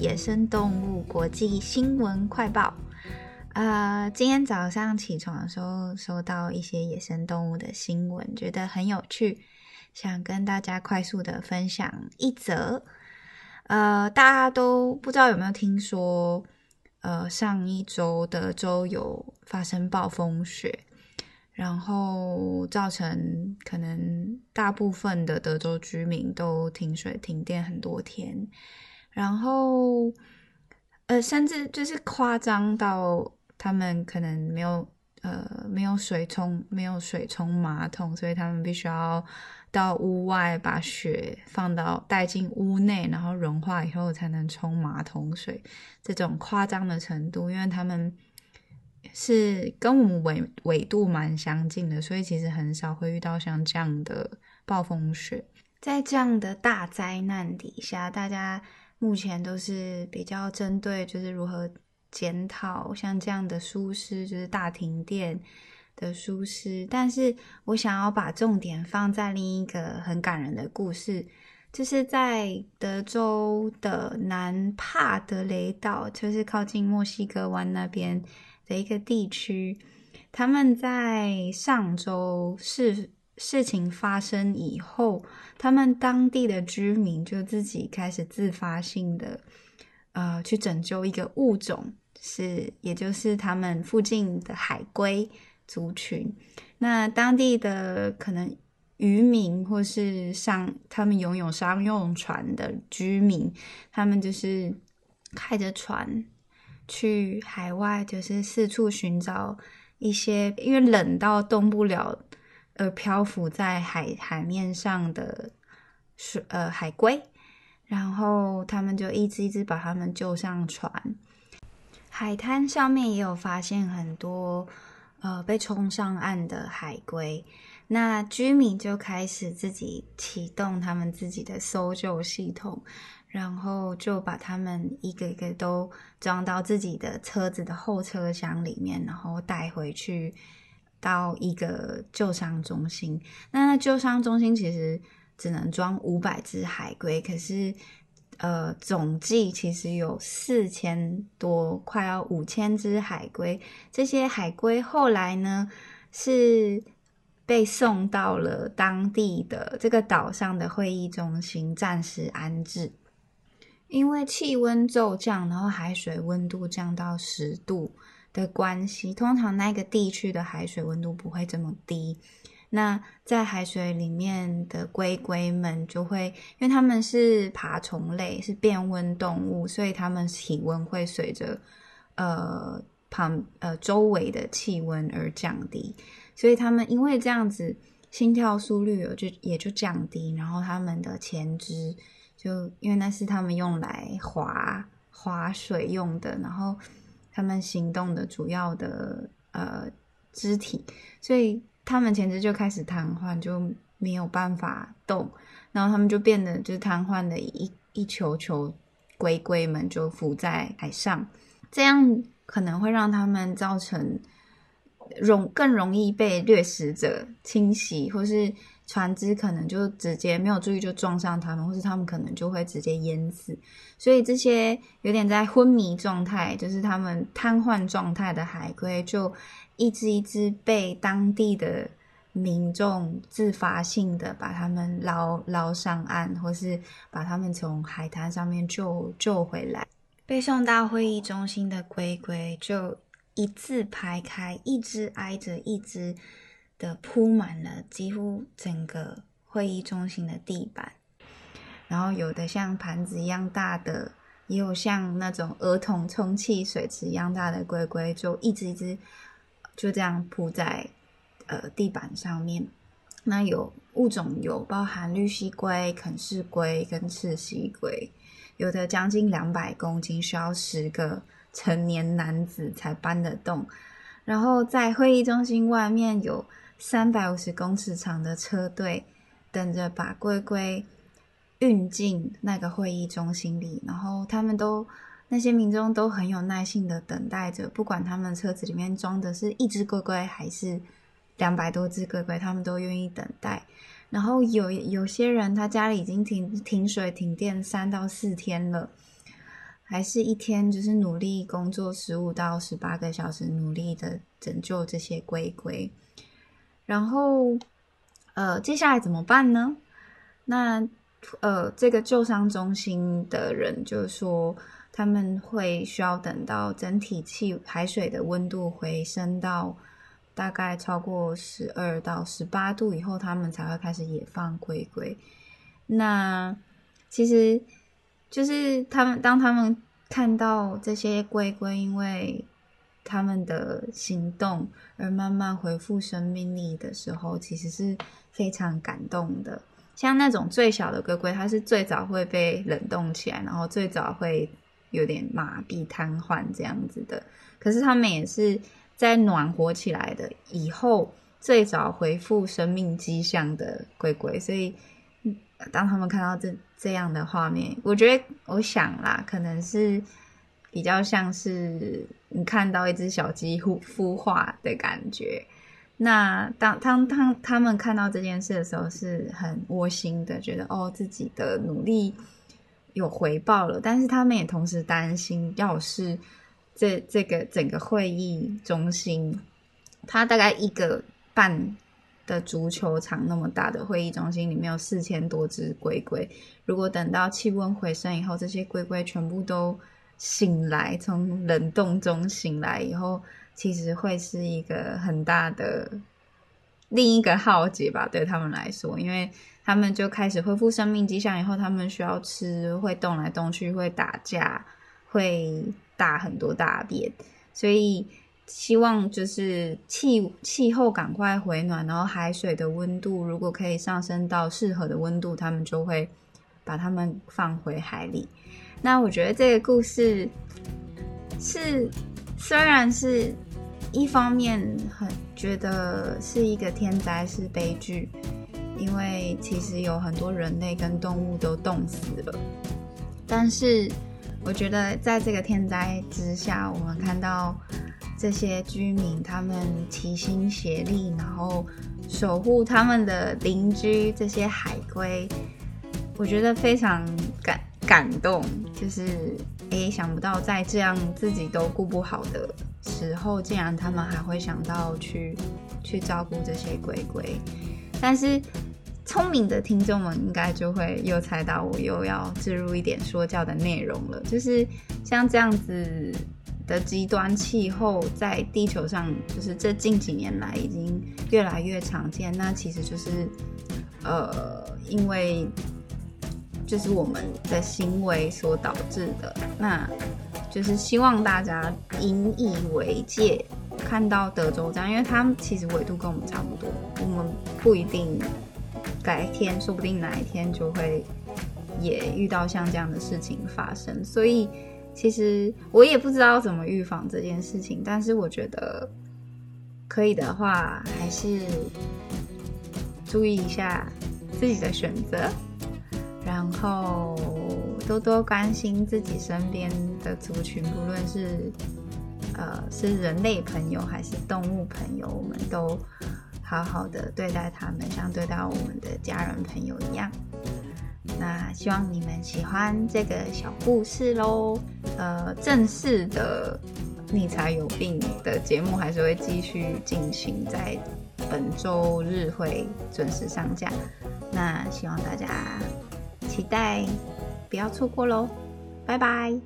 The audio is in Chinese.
野生动物国际新闻快报。呃，今天早上起床的时候收到一些野生动物的新闻，觉得很有趣，想跟大家快速的分享一则。呃，大家都不知道有没有听说，呃，上一周德州有发生暴风雪。然后造成可能大部分的德州居民都停水停电很多天，然后呃，甚至就是夸张到他们可能没有呃没有水冲没有水冲马桶，所以他们必须要到屋外把雪放到带进屋内，然后融化以后才能冲马桶水，这种夸张的程度，因为他们。是跟我们纬纬度蛮相近的，所以其实很少会遇到像这样的暴风雪。在这样的大灾难底下，大家目前都是比较针对，就是如何检讨像这样的疏失，就是大停电的疏失。但是我想要把重点放在另一个很感人的故事，就是在德州的南帕德雷岛，就是靠近墨西哥湾那边。的一个地区，他们在上周事事情发生以后，他们当地的居民就自己开始自发性的，呃，去拯救一个物种，是也就是他们附近的海龟族群。那当地的可能渔民或是上他们拥有商用船的居民，他们就是开着船。去海外就是四处寻找一些因为冷到动不了呃漂浮在海海面上的水呃海龟，然后他们就一只一只把他们救上船。海滩上面也有发现很多呃被冲上岸的海龟，那居民就开始自己启动他们自己的搜救系统。然后就把他们一个一个都装到自己的车子的后车厢里面，然后带回去到一个救伤中心。那救伤中心其实只能装五百只海龟，可是呃，总计其实有四千多，快要五千只海龟。这些海龟后来呢是被送到了当地的这个岛上的会议中心，暂时安置。因为气温骤降，然后海水温度降到十度的关系，通常那个地区的海水温度不会这么低。那在海水里面的龟龟们就会，因为它们是爬虫类，是变温动物，所以它们体温会随着呃旁呃周围的气温而降低。所以它们因为这样子，心跳速率就也就降低，然后它们的前肢。就因为那是他们用来划划水用的，然后他们行动的主要的呃肢体，所以他们前肢就开始瘫痪，就没有办法动，然后他们就变得就是瘫痪的一一球球龟龟们就浮在海上，这样可能会让他们造成容更容易被掠食者侵袭，或是。船只可能就直接没有注意就撞上他们，或是他们可能就会直接淹死。所以这些有点在昏迷状态，就是他们瘫痪状态的海龟，就一只一只被当地的民众自发性的把他们捞捞上岸，或是把他们从海滩上面救救回来。被送到会议中心的龟龟就一字排开，一只挨着一只。的铺满了几乎整个会议中心的地板，然后有的像盘子一样大的，也有像那种儿童充气水池一样大的龟龟，就一只一只就这样铺在呃地板上面。那有物种有包含绿蜥龟、肯氏龟跟赤蜥龟，有的将近两百公斤，需要十个成年男子才搬得动。然后在会议中心外面有。三百五十公尺长的车队等着把龟龟运进那个会议中心里，然后他们都那些民众都很有耐心的等待着，不管他们车子里面装的是一只龟龟还是两百多只龟龟，他们都愿意等待。然后有有些人他家里已经停停水停电三到四天了，还是一天就是努力工作十五到十八个小时，努力的拯救这些龟龟。然后，呃，接下来怎么办呢？那呃，这个救伤中心的人就说，他们会需要等到整体气海水的温度回升到大概超过十二到十八度以后，他们才会开始野放龟龟。那其实就是他们当他们看到这些龟龟，因为他们的行动而慢慢恢复生命力的时候，其实是非常感动的。像那种最小的龟龟，它是最早会被冷冻起来，然后最早会有点麻痹、瘫痪这样子的。可是它们也是在暖和起来的以后，最早恢复生命迹象的龟龟。所以，当他们看到这这样的画面，我觉得，我想啦，可能是比较像是你看到一只小鸡孵孵化的感觉。那当当当他们看到这件事的时候，是很窝心的，觉得哦自己的努力有回报了。但是他们也同时担心，要是这这个整个会议中心，它大概一个半的足球场那么大的会议中心里面有四千多只龟龟，如果等到气温回升以后，这些龟龟全部都醒来，从冷冻中醒来以后。其实会是一个很大的另一个浩劫吧，对他们来说，因为他们就开始恢复生命迹象以后，他们需要吃，会动来动去，会打架，会大很多大便，所以希望就是气气候赶快回暖，然后海水的温度如果可以上升到适合的温度，他们就会把它们放回海里。那我觉得这个故事是。虽然是一方面很觉得是一个天灾是悲剧，因为其实有很多人类跟动物都冻死了，但是我觉得在这个天灾之下，我们看到这些居民他们齐心协力，然后守护他们的邻居这些海龟，我觉得非常感感动，就是。诶，想不到在这样自己都顾不好的时候，竟然他们还会想到去去照顾这些龟龟。但是聪明的听众们应该就会又猜到我又要置入一点说教的内容了，就是像这样子的极端气候，在地球上就是这近几年来已经越来越常见。那其实就是呃，因为。就是我们的行为所导致的，那就是希望大家引以为戒。看到德州这样，因为他们其实纬度跟我们差不多，我们不一定改天，说不定哪一天就会也遇到像这样的事情发生。所以其实我也不知道怎么预防这件事情，但是我觉得可以的话，还是注意一下自己的选择。然后多多关心自己身边的族群，不论是呃是人类朋友还是动物朋友，我们都好好的对待他们，像对待我们的家人朋友一样。那希望你们喜欢这个小故事喽。呃，正式的你才有病的节目还是会继续进行，在本周日会准时上架。那希望大家。期待，不要错过喽！拜拜。